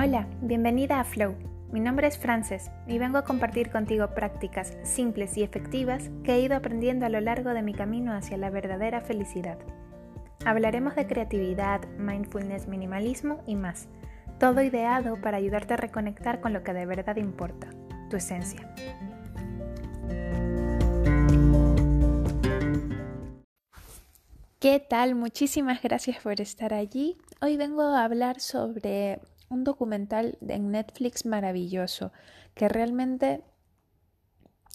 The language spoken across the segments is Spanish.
Hola, bienvenida a Flow. Mi nombre es Frances y vengo a compartir contigo prácticas simples y efectivas que he ido aprendiendo a lo largo de mi camino hacia la verdadera felicidad. Hablaremos de creatividad, mindfulness, minimalismo y más. Todo ideado para ayudarte a reconectar con lo que de verdad importa, tu esencia. ¿Qué tal? Muchísimas gracias por estar allí. Hoy vengo a hablar sobre un documental en Netflix maravilloso que realmente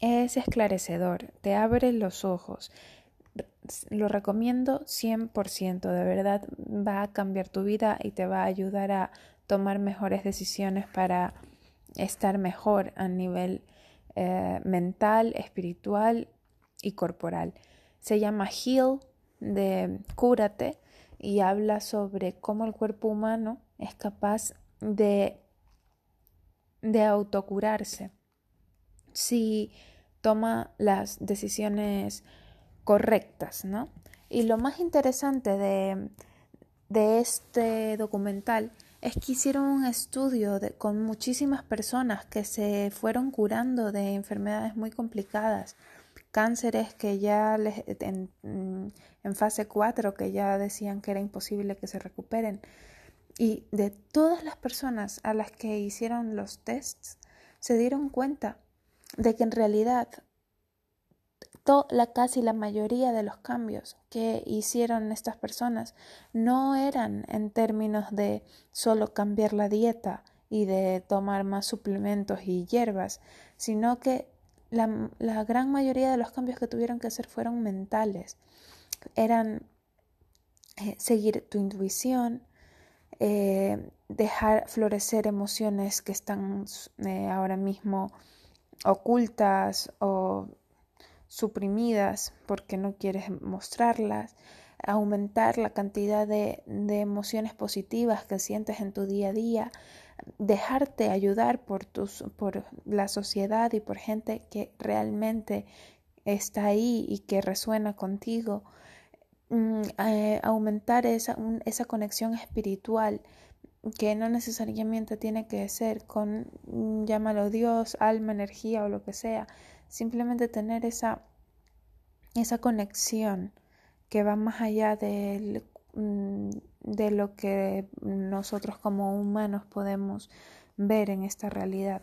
es esclarecedor, te abre los ojos. Lo recomiendo 100%, de verdad va a cambiar tu vida y te va a ayudar a tomar mejores decisiones para estar mejor a nivel eh, mental, espiritual y corporal. Se llama Heal de Cúrate y habla sobre cómo el cuerpo humano es capaz de, de autocurarse si toma las decisiones correctas, ¿no? Y lo más interesante de, de este documental es que hicieron un estudio con muchísimas personas que se fueron curando de enfermedades muy complicadas, cánceres que ya les, en, fase 4 que ya decían que era imposible que se recuperen, y de todas las personas a las que hicieron los tests, se dieron cuenta de que en realidad la casi la mayoría de los cambios que hicieron estas personas no eran en términos de solo cambiar la dieta y de tomar más suplementos y hierbas, sino que la, gran mayoría de los cambios que tuvieron que hacer fueron mentales. Eran eh, seguir tu intuición, eh, dejar florecer emociones que están eh, ahora mismo ocultas o suprimidas porque no quieres mostrarlas, aumentar la cantidad de, de, emociones positivas que sientes en tu día a día, dejarte ayudar por, tus, por la sociedad y por gente que realmente está ahí y que resuena contigo, eh, aumentar esa, esa conexión espiritual que no necesariamente tiene que ser con, mm, llámalo Dios, alma, energía o lo que sea, simplemente tener esa, esa conexión que va más allá de, mm, de lo que nosotros como humanos podemos ver en esta realidad.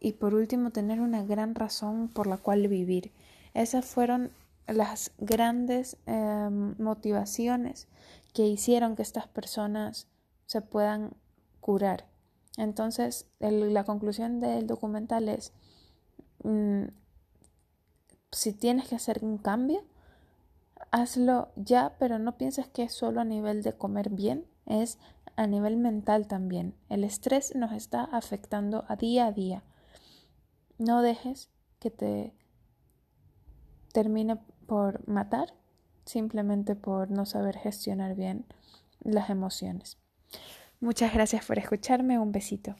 Y por último, tener una gran razón por la cual vivir. Esas fueron las grandes em, motivaciones que hicieron que estas personas se puedan curar. Entonces, la conclusión del documental es, mm, si tienes que hacer un cambio, hazlo ya, pero no pienses que es solo a nivel de comer bien, es a nivel mental también. El estrés nos está afectando a día a día. No dejes que te termine por matar, simplemente por no saber gestionar bien las emociones. Muchas gracias por escucharme, un besito.